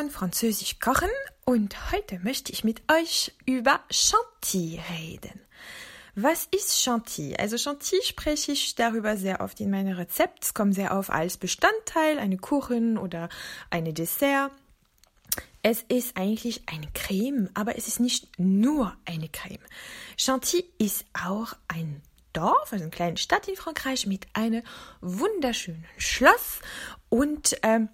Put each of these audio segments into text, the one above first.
von Französisch kochen und heute möchte ich mit euch über Chantilly reden. Was ist Chantilly? Also Chantilly spreche ich darüber sehr oft in meinen Rezepten. Es kommt sehr oft als Bestandteil, eine Kuchen oder eine Dessert. Es ist eigentlich eine Creme, aber es ist nicht nur eine Creme. Chantilly ist auch ein Dorf, also eine kleine Stadt in Frankreich mit einem wunderschönen Schloss und ähm,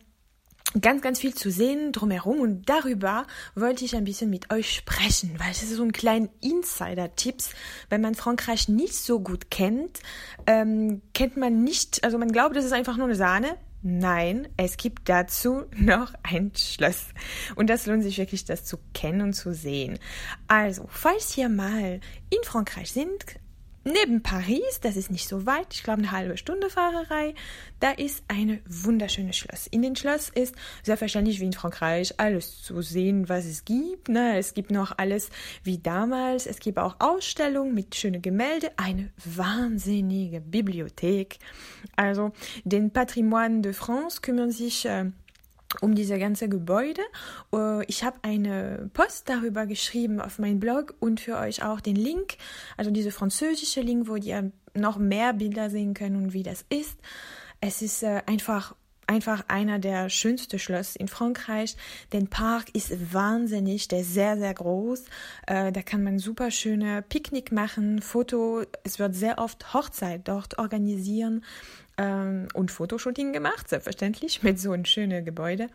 ganz, ganz viel zu sehen drumherum und darüber wollte ich ein bisschen mit euch sprechen, weil es ist so ein kleiner Insider-Tipps. Wenn man Frankreich nicht so gut kennt, ähm, kennt man nicht, also man glaubt, das ist einfach nur eine Sahne. Nein, es gibt dazu noch ein Schloss. Und das lohnt sich wirklich, das zu kennen und zu sehen. Also, falls ihr mal in Frankreich sind, Neben Paris, das ist nicht so weit, ich glaube eine halbe Stunde Fahrerei, da ist ein wunderschönes Schloss. In dem Schloss ist selbstverständlich wie in Frankreich alles zu sehen, was es gibt. Ne? Es gibt noch alles wie damals. Es gibt auch Ausstellungen mit schönen Gemälde, eine wahnsinnige Bibliothek. Also den Patrimoine de France kümmern sich äh, um diese ganze Gebäude. Äh, ich habe eine Post darüber geschrieben auf meinem Blog und für euch auch den Link, also diese französische Link, wo ihr noch mehr Bilder sehen könnt und wie das ist. Es ist äh, einfach einfach einer der schönsten Schlösser in Frankreich. Der Park ist wahnsinnig, der ist sehr, sehr groß. Äh, da kann man super schöne Picknick machen, Foto. Es wird sehr oft Hochzeit dort organisieren ähm, und Fotoshooting gemacht, selbstverständlich, mit so einem schönen Gebäude.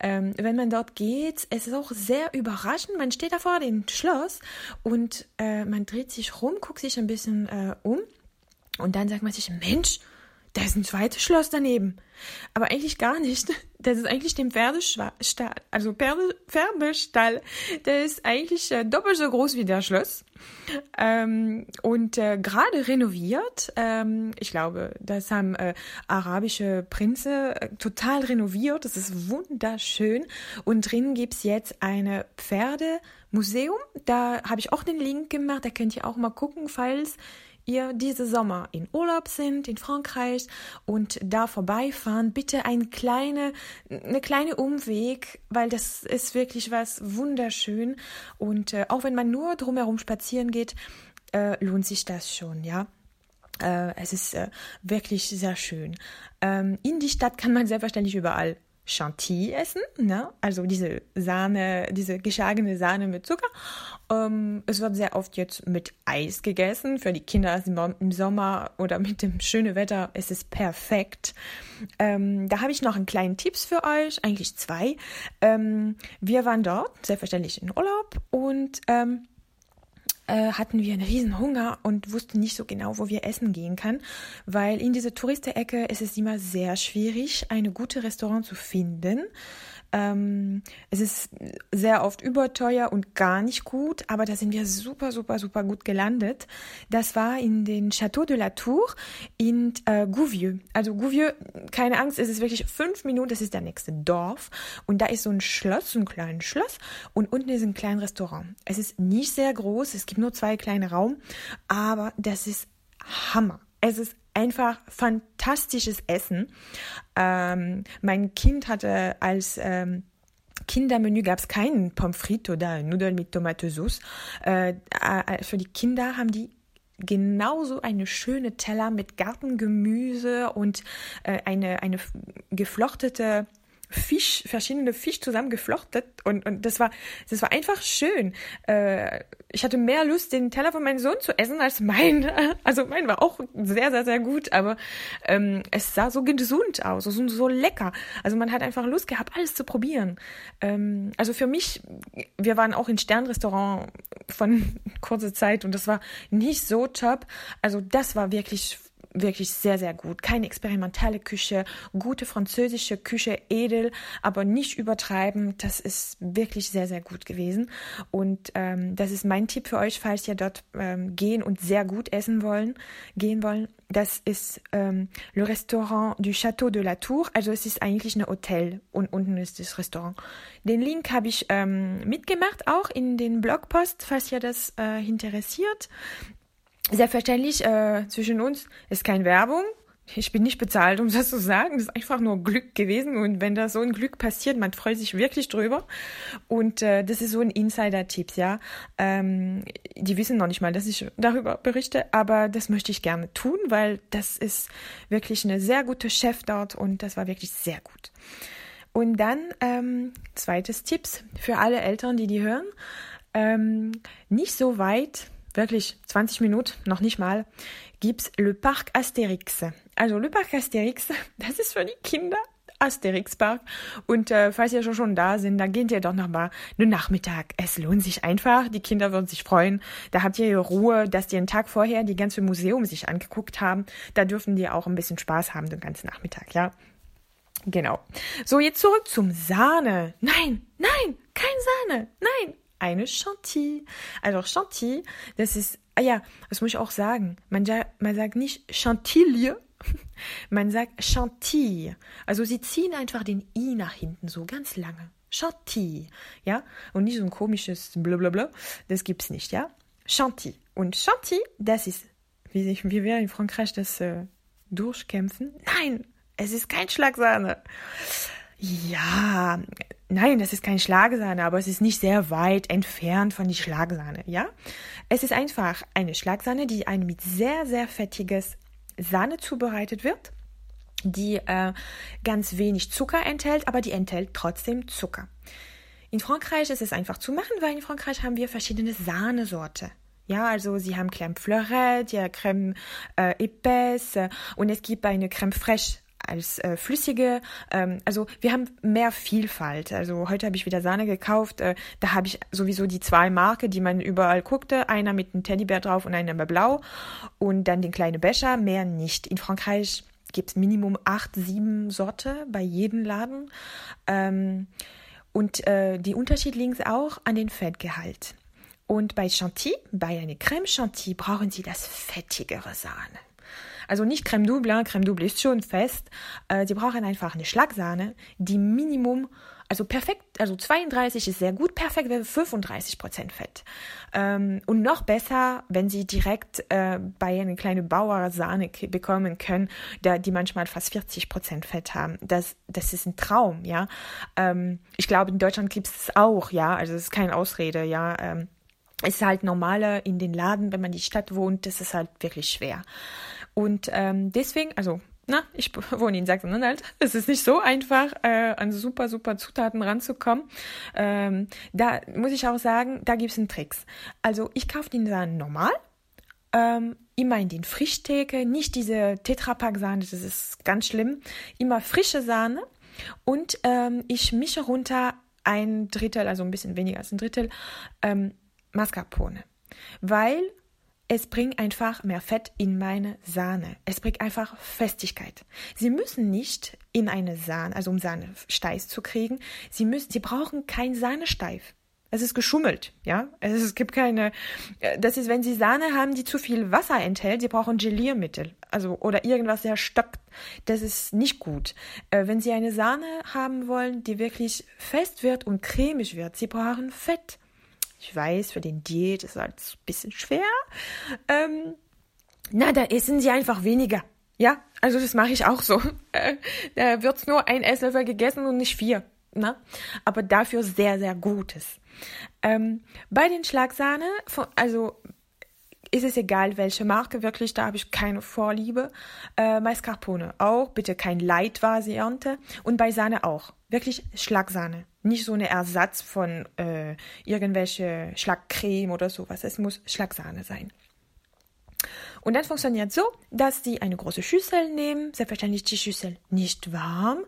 Ähm, wenn man dort geht, es ist auch sehr überraschend. Man steht da vor dem Schloss und äh, man dreht sich rum, guckt sich ein bisschen äh, um und dann sagt man sich, Mensch, da ist ein zweites Schloss daneben. Aber eigentlich gar nicht. Das ist eigentlich dem Pferdestall, also Pferde, Pferdestall. Der ist eigentlich äh, doppelt so groß wie der Schloss. Ähm, und äh, gerade renoviert. Ähm, ich glaube, das haben äh, arabische Prinze äh, total renoviert. Das ist wunderschön. Und drin gibt's jetzt eine Pferdemuseum. Da habe ich auch den Link gemacht. Da könnt ihr auch mal gucken, falls ihr diese Sommer in Urlaub sind in Frankreich und da vorbeifahren, bitte ein kleine, eine kleine Umweg, weil das ist wirklich was wunderschön und äh, auch wenn man nur drumherum spazieren geht, äh, lohnt sich das schon, ja. Äh, es ist äh, wirklich sehr schön. Ähm, in die Stadt kann man selbstverständlich überall Chantilly essen, ne? also diese Sahne, diese geschlagene Sahne mit Zucker. Ähm, es wird sehr oft jetzt mit Eis gegessen. Für die Kinder im Sommer oder mit dem schönen Wetter ist es perfekt. Ähm, da habe ich noch einen kleinen Tipps für euch, eigentlich zwei. Ähm, wir waren dort, selbstverständlich in Urlaub und ähm, äh, hatten wir einen riesen Hunger und wussten nicht so genau, wo wir essen gehen kann, weil in dieser Touristenecke ist es immer sehr schwierig, eine gute Restaurant zu finden. Ähm, es ist sehr oft überteuer und gar nicht gut, aber da sind wir super, super, super gut gelandet. Das war in den Château de la Tour in äh, Gouvieux. Also Gouvieux, keine Angst, es ist wirklich fünf Minuten, das ist der nächste Dorf. Und da ist so ein Schloss, so ein kleines Schloss und unten ist ein kleines Restaurant. Es ist nicht sehr groß, es gibt nur zwei kleine Raum, aber das ist Hammer. Es ist einfach fantastisches Essen. Ähm, mein Kind hatte als ähm, Kindermenü gab es keinen Pommes frites oder Nudeln mit Tomatensauce. Äh, äh, für die Kinder haben die genauso eine schöne Teller mit Gartengemüse und äh, eine, eine geflochtete Fisch, verschiedene Fisch zusammengeflochtet und, und das war, das war einfach schön. Äh, ich hatte mehr Lust, den Teller von meinem Sohn zu essen als mein. Also mein war auch sehr, sehr, sehr gut, aber ähm, es sah so gesund aus, so, so lecker. Also man hat einfach Lust gehabt, alles zu probieren. Ähm, also für mich, wir waren auch in Sternrestaurant von kurzer Zeit und das war nicht so top. Also das war wirklich wirklich sehr, sehr gut. Keine experimentelle Küche, gute französische Küche, edel, aber nicht übertreiben. Das ist wirklich sehr, sehr gut gewesen. Und ähm, das ist mein Tipp für euch, falls ihr dort ähm, gehen und sehr gut essen wollen, gehen wollen. Das ist ähm, Le Restaurant du Château de la Tour. Also es ist eigentlich ein Hotel und unten ist das Restaurant. Den Link habe ich ähm, mitgemacht, auch in den Blogpost, falls ihr das äh, interessiert. Selbstverständlich, äh, zwischen uns ist keine Werbung. ich bin nicht bezahlt, um das zu sagen. Das ist einfach nur Glück gewesen. Und wenn da so ein Glück passiert, man freut sich wirklich drüber. Und äh, das ist so ein Insider-Tipp, ja. Ähm, die wissen noch nicht mal, dass ich darüber berichte, aber das möchte ich gerne tun, weil das ist wirklich eine sehr gute Chef dort und das war wirklich sehr gut. Und dann ähm, zweites Tipps für alle Eltern, die die hören. Ähm, nicht so weit, wirklich 20 Minuten, noch nicht mal, gibt's Le Parc Astérix. Also Le Parc Astérix, das ist für die Kinder Asterix Park. Und äh, falls ihr schon, da sind, dann geht ihr doch noch mal einen Nachmittag. Es lohnt sich einfach. Die Kinder würden sich freuen. Da habt ihr Ruhe, dass die einen Tag vorher die ganze Museum sich angeguckt haben. Da dürfen die auch ein bisschen Spaß haben den ganzen Nachmittag, ja. Genau. So, jetzt zurück zum Sahne. Nein, nein, kein Sahne. Nein, eine Chantilly. Also Chantilly, das ist, ah ja, das muss ich auch sagen. Man, man sagt nicht Chantilly, man sagt Chantilly. Also sie ziehen einfach den I nach hinten so ganz lange. Chantilly, ja? Und nicht so ein komisches Blablabla. Das gibt's nicht, ja? Chantilly. Und Chantilly, das ist, wie, wie wir in Frankreich das äh, durchkämpfen. Nein, es ist kein Schlagsahne. Ja, nein, das ist kein Schlagsahne, aber es ist nicht sehr weit entfernt von die Schlagsahne, ja? Es ist einfach eine Schlagsahne, die ein mit sehr, sehr fettiges Sahne zubereitet wird, die äh, ganz wenig Zucker enthält, aber die enthält trotzdem Zucker. In Frankreich ist es einfach zu machen, weil in Frankreich haben wir verschiedene Sahnesorte. Ja, also sie haben Crème Fleurette, ja, Crème äh, épaisse und es gibt eine Crème fraîche als äh, flüssige. Ähm, also wir haben mehr Vielfalt. Also heute habe ich wieder Sahne gekauft. Äh, da habe ich sowieso die zwei Marke, die man überall guckte. Einer mit einem Teddybär drauf und einer blau. Und dann den kleinen Becher. Mehr nicht. In Frankreich gibt es Minimum acht, sieben Sorte bei jedem Laden. Ähm, und äh, die Unterschied liegt auch an den Fettgehalt. Und bei Chantilly, bei einer Crème Chantilly, brauchen Sie das fettigere Sahne. Also nicht Crème Double, Crème Double ist schon fest. Äh, sie brauchen einfach eine Schlagsahne, die Minimum, also perfekt, also 32 ist sehr gut, perfekt wäre 35 Prozent Fett. Ähm, und noch besser, wenn Sie direkt äh, bei einer kleinen Bauersahne bekommen können, die manchmal fast 40 Prozent Fett haben. Das, das ist ein Traum, ja. Ähm, ich glaube, in Deutschland gibt es auch, ja. Also es ist keine Ausrede, ja. Ähm, es ist halt normaler in den Laden, wenn man in die Stadt wohnt, das ist halt wirklich schwer. Und ähm, deswegen, also, na, ich wohne in Sachsen-Anhalt. Es ist nicht so einfach, äh, an super, super Zutaten ranzukommen. Ähm, da muss ich auch sagen, da gibt es einen Tricks. Also, ich kaufe den Sahne normal. Ähm, immer in den Frischtheke, nicht diese Tetrapack-Sahne, das ist ganz schlimm. Immer frische Sahne und ähm, ich mische runter ein Drittel, also ein bisschen weniger als ein Drittel, ähm, Mascarpone. Weil es bringt einfach mehr Fett in meine Sahne. Es bringt einfach Festigkeit. Sie müssen nicht in eine Sahne, also um Sahne steif zu kriegen, Sie müssen, Sie brauchen kein Sahnesteif. Es ist geschummelt, ja. Es gibt keine, äh, das ist, wenn Sie Sahne haben, die zu viel Wasser enthält, Sie brauchen Geliermittel, also, oder irgendwas sehr stockt. Das ist nicht gut. Äh, wenn Sie eine Sahne haben wollen, die wirklich fest wird und cremig wird, Sie brauchen Fett. Ich weiß, für den Diät ist halt ein bisschen schwer. Ähm, na, da essen sie einfach weniger. Ja, also das mache ich auch so. Äh, da wird's nur ein Esslöffel gegessen und nicht vier. Na? Aber dafür sehr, sehr Gutes. Ähm, bei den Schlagsahne, also ist es egal, welche Marke, wirklich, da habe ich keine Vorliebe. Äh, Mascarpone auch, bitte kein Light-Variante. Und bei Sahne auch. Wirklich Schlagsahne. Nicht so ein Ersatz von äh, irgendwelche Schlagcreme oder sowas. Es muss Schlagsahne sein. Und dann funktioniert so, dass Sie eine große Schüssel nehmen, selbstverständlich die Schüssel nicht warm,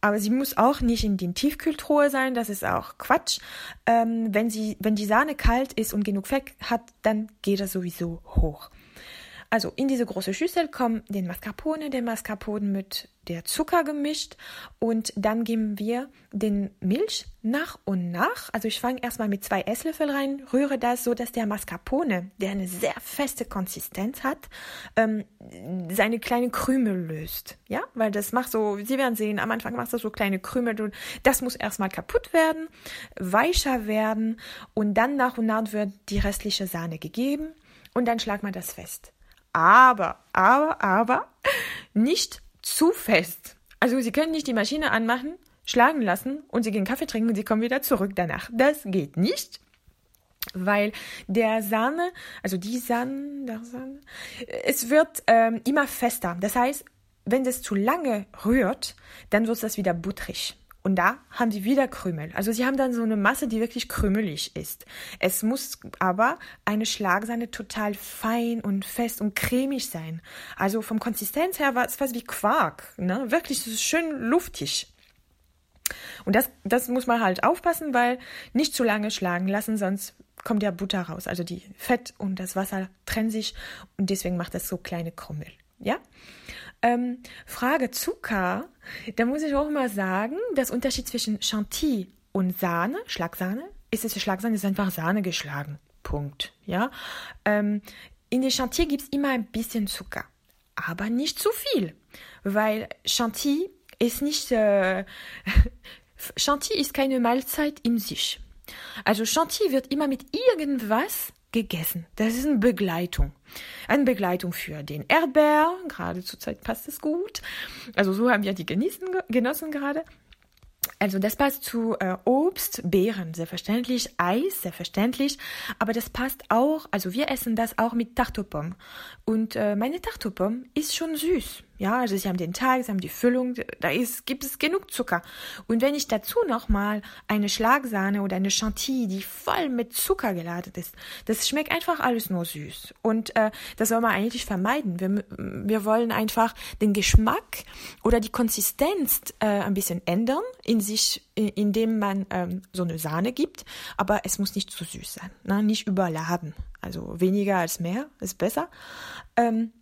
aber sie muss auch nicht in den Tiefkühltruhe sein, das ist auch Quatsch. Ähm, wenn, sie, wenn die Sahne kalt ist und genug Fett hat, dann geht das sowieso hoch. Also in diese große Schüssel kommen den Mascarpone, den Mascarpone mit der Zucker gemischt und dann geben wir den Milch nach und nach. Also ich fange erstmal mit zwei Esslöffel rein, rühre das so, dass der Mascarpone, der eine sehr feste Konsistenz hat, ähm, seine kleinen Krümel löst. Ja, weil das macht so, Sie werden sehen, am Anfang macht das so kleine Krümel. Das muss erstmal kaputt werden, weicher werden und dann nach und nach wird die restliche Sahne gegeben und dann schlagt man das fest. Aber, aber, aber nicht zu fest. Also Sie können nicht die Maschine anmachen, schlagen lassen und Sie gehen Kaffee trinken und Sie kommen wieder zurück danach. Das geht nicht weil der Sahne, also die Sahne, der Sahne es wird ähm, immer fester. Das heißt, wenn das zu lange rührt, dann wird das wieder butterig. Und da haben sie wieder Krümel. Also sie haben dann so eine Masse, die wirklich krümelig ist. Es muss aber eine Schlagsahne total fein und fest und cremig sein. Also vom Konsistenz her war es fast wie Quark. Ne? Wirklich so schön luftig. Und das, das muss man halt aufpassen, weil nicht zu lange schlagen lassen, sonst kommt ja Butter raus. Also die Fett und das Wasser trennen sich und deswegen macht das so kleine Krümmel. Ja? Ähm, Frage Zucker, da muss ich auch mal sagen, das Unterschied zwischen Chantilly und Sahne, Schlagsahne, ist es Schlagsahne, ist einfach Sahne geschlagen. Punkt. Ja? Ähm, in der Chantilly gibt es immer ein bisschen Zucker, aber nicht zu viel, weil Chantilly ist nicht, äh, Chantilly ist keine Mahlzeit in sich. Also Chantilly wird immer mit irgendwas gegessen. Das ist eine Begleitung. Eine Begleitung für den Erdbeer. Gerade zur Zeit passt es gut. Also so haben wir die genießen, genossen gerade. Also das passt zu äh, Obst, Beeren, selbstverständlich, Eis, selbstverständlich, aber das passt auch, also wir essen das auch mit Tartopom. Und äh, meine Tartopom ist schon süß. Ja, also sie haben den Teig, sie haben die Füllung, da ist, gibt es genug Zucker. Und wenn ich dazu nochmal eine Schlagsahne oder eine Chantilly, die voll mit Zucker geladen ist, das schmeckt einfach alles nur süß. Und äh, das soll man eigentlich vermeiden. Wir, wir wollen einfach den Geschmack oder die Konsistenz äh, ein bisschen ändern, in sich, indem man ähm, so eine Sahne gibt, aber es muss nicht zu süß sein, ne? nicht überladen. Also weniger als mehr ist besser. Ähm,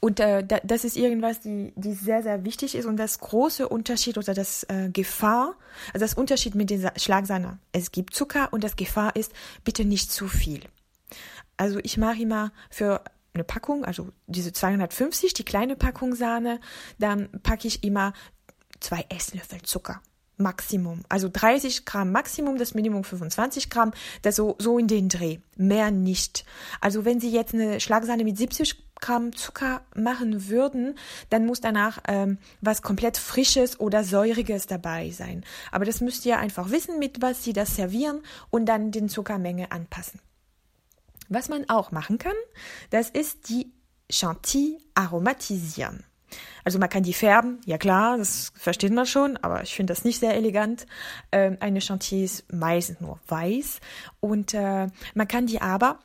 und äh, das ist irgendwas, die, die sehr, sehr wichtig ist. Und das große Unterschied oder das äh, Gefahr, also das Unterschied mit den Schlagsahne. Es gibt Zucker und das Gefahr ist, bitte nicht zu viel. Also ich mache immer für eine Packung, also diese 250, die kleine Packung Sahne, dann packe ich immer zwei Esslöffel Zucker. Maximum. Also 30 Gramm Maximum, das Minimum 25 Gramm, das so, so in den Dreh. Mehr nicht. Also wenn Sie jetzt eine Schlagsahne mit 70 Gramm Zucker machen würden, dann muss danach ähm, was komplett Frisches oder Säuriges dabei sein. Aber das müsst ihr einfach wissen, mit was Sie das servieren und dann den Zuckermenge anpassen. Was man auch machen kann, das ist die Chantilly aromatisieren. Also man kann die färben, ja klar, das versteht man schon, aber ich finde das nicht sehr elegant. Ähm, eine Chantilly ist meistens nur weiß und äh, man kann die aber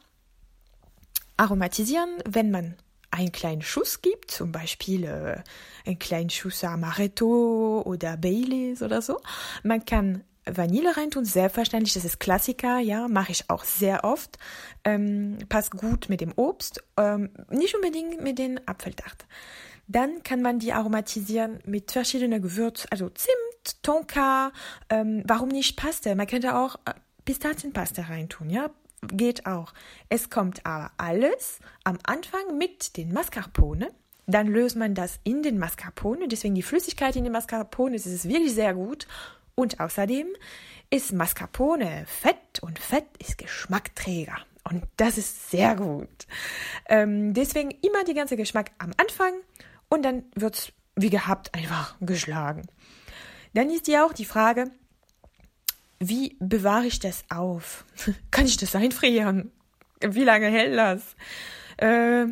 aromatisieren, wenn man einen kleinen Schuss gibt, zum Beispiel äh, einen kleinen Schuss Amaretto oder Baileys oder so. Man kann Vanille reintun, selbstverständlich, das ist Klassiker, ja, mache ich auch sehr oft. Ähm, passt gut mit dem Obst, ähm, nicht unbedingt mit den Apfeltart. Dann kann man die aromatisieren mit verschiedenen Gewürzen, also Zimt, Tonka, ähm, warum nicht Paste? Man könnte auch äh, Pistazienpaste reintun, ja, geht auch. Es kommt aber alles am Anfang mit den Mascarpone. Dann löst man das in den Mascarpone, deswegen die Flüssigkeit in den Mascarpone, das ist wirklich sehr gut. Und außerdem ist Mascarpone Fett und Fett ist Geschmackträger. Und das ist sehr gut. Ähm, deswegen immer die ganze Geschmack am Anfang und dann wird es wie gehabt einfach geschlagen. Dann ist ja auch die Frage, wie bewahre ich das auf? Kann ich das einfrieren? Wie lange hält das? äh,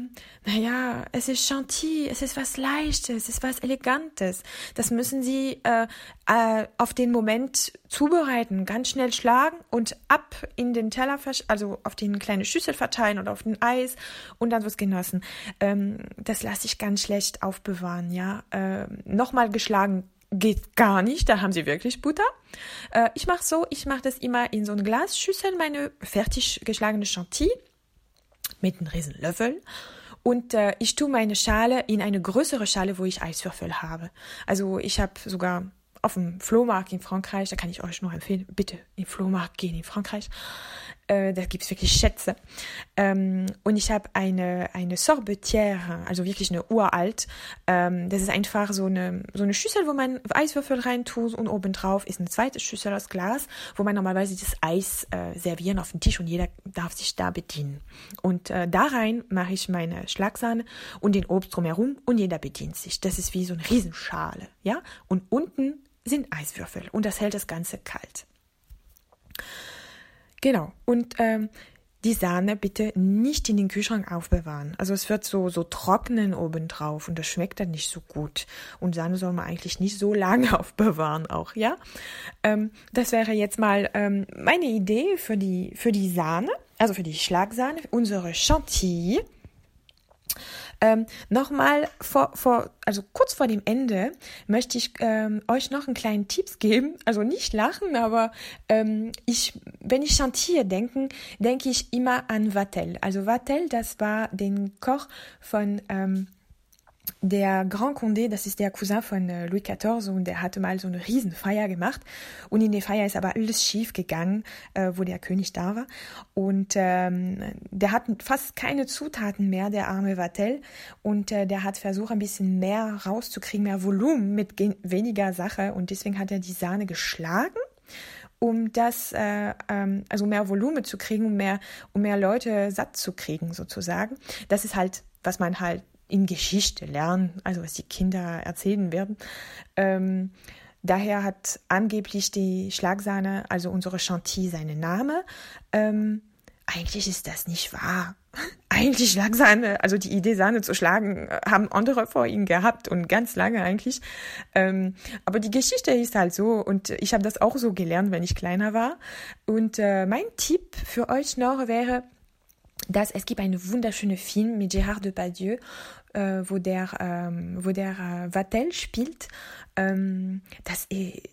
naja, es ist Chantilly, es ist was Leichtes, es ist was Elegantes. Das müssen Sie äh, äh, auf den Moment zubereiten, ganz schnell schlagen und ab in den Teller, also auf den kleinen Schüssel verteilen oder auf den Eis und dann wird genossen. Ähm, das lasse ich ganz schlecht aufbewahren, ja. Äh, Nochmal geschlagen geht gar nicht, da haben sie wirklich Butter. Äh, ich mache so, ich mache das immer in so eine Glasschüssel, meine fertig geschlagene Chantilly mit einem riesen Löffel. Und äh, ich tue meine Schale in eine größere Schale, wo ich Eiswürfel habe. Also ich habe sogar auf dem Flohmarkt in Frankreich, da kann ich euch nur empfehlen, bitte in den Flohmarkt gehen in Frankreich. Da gibt es wirklich Schätze. Ähm, und ich habe eine, eine Sorbetière, also wirklich eine uralt. Ähm, das ist einfach so eine, so eine Schüssel, wo man Eiswürfel reintut und obendrauf ist eine zweite Schüssel aus Glas, wo man normalerweise das Eis äh, servieren auf den Tisch und jeder darf sich da bedienen. Und äh, da rein mache ich meine Schlagsahne und den Obst drumherum und jeder bedient sich. Das ist wie so eine Riesenschale, ja? Und unten sind Eiswürfel und das hält das Ganze kalt. Genau. Und ähm, die Sahne bitte nicht in den Kühlschrank aufbewahren. Also es wird so, so trocknen obendrauf und das schmeckt dann nicht so gut. Und Sahne soll man eigentlich nicht so lange aufbewahren auch, ja? Ähm, das wäre jetzt mal ähm, meine Idee für die, für die Sahne, also für die Schlagsahne, unsere Chantilly. Ähm, Nochmal vor, vor, also kurz vor dem Ende möchte ich ähm, euch noch einen kleinen Tipps geben. Also nicht lachen, aber ähm, ich, wenn ich Chantilly denke, denke ich immer an Vatel. Also Vatel, das war den Koch von ähm, der Grand Condé, das ist der Cousin von äh, Louis XIV und der hatte mal so eine Riesenfeier gemacht. Und in der Feier ist aber alles schief gegangen, äh, wo der König da war. Und ähm, der hat fast keine Zutaten mehr, der arme Vatel und äh, der hat versucht ein bisschen mehr rauszukriegen, mehr Volumen mit weniger Sache. Und deswegen hat er die Sahne geschlagen um das, äh, ähm, also mehr Volumen zu kriegen, um mehr, um mehr Leute satt zu kriegen, sozusagen. Das ist halt, was man halt in Geschichte lernen, also was die Kinder erzählen werden. Ähm, daher hat angeblich die Schlagsahne, also unsere Chantilly, seinen Namen. Ähm, eigentlich ist das nicht wahr. Eigentlich Schlagsahne, also die Idee, Sahne zu schlagen, haben andere vor ihnen gehabt und ganz lange eigentlich. Ähm, aber die Geschichte ist halt so und ich habe das auch so gelernt, wenn ich kleiner war. Und äh, mein Tipp für euch noch wäre, dass es gibt einen wunderschönen Film mit Gérard Depardieu äh, wo der, ähm, wo der äh, Vatel spielt. Ähm, das,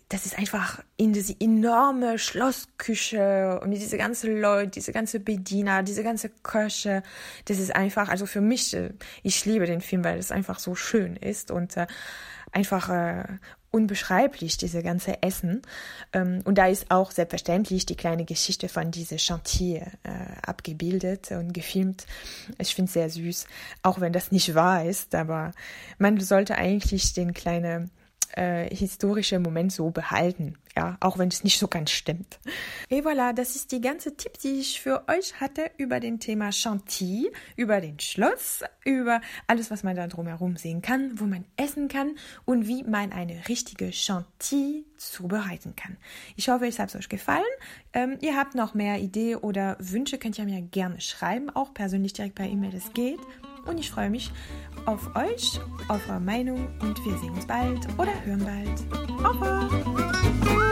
das ist einfach in diese enorme Schlossküche und diese ganze Leute, diese ganze Bediener, diese ganze Köche. Das ist einfach, also für mich, äh, ich liebe den Film, weil es einfach so schön ist und äh, einfach äh, unbeschreiblich, diese ganze Essen. Ähm, und da ist auch selbstverständlich die kleine Geschichte von diese Chantier äh, abgebildet und gefilmt. Ich finde es sehr süß, auch wenn das nicht wahr ist, aber man sollte eigentlich den kleinen äh, historische Moment so behalten, ja, auch wenn es nicht so ganz stimmt. Et voilà, das ist die ganze Tipp, die ich für euch hatte über den Thema Chantilly, über den Schloss, über alles, was man da drumherum sehen kann, wo man essen kann und wie man eine richtige Chantilly zubereiten kann. Ich hoffe, es hat euch gefallen. Ähm, ihr habt noch mehr Ideen oder Wünsche, könnt ihr mir gerne schreiben, auch persönlich direkt per E-Mail, das geht. Und ich freue mich auf euch, auf eure Meinung und wir sehen uns bald oder hören bald. Au revoir!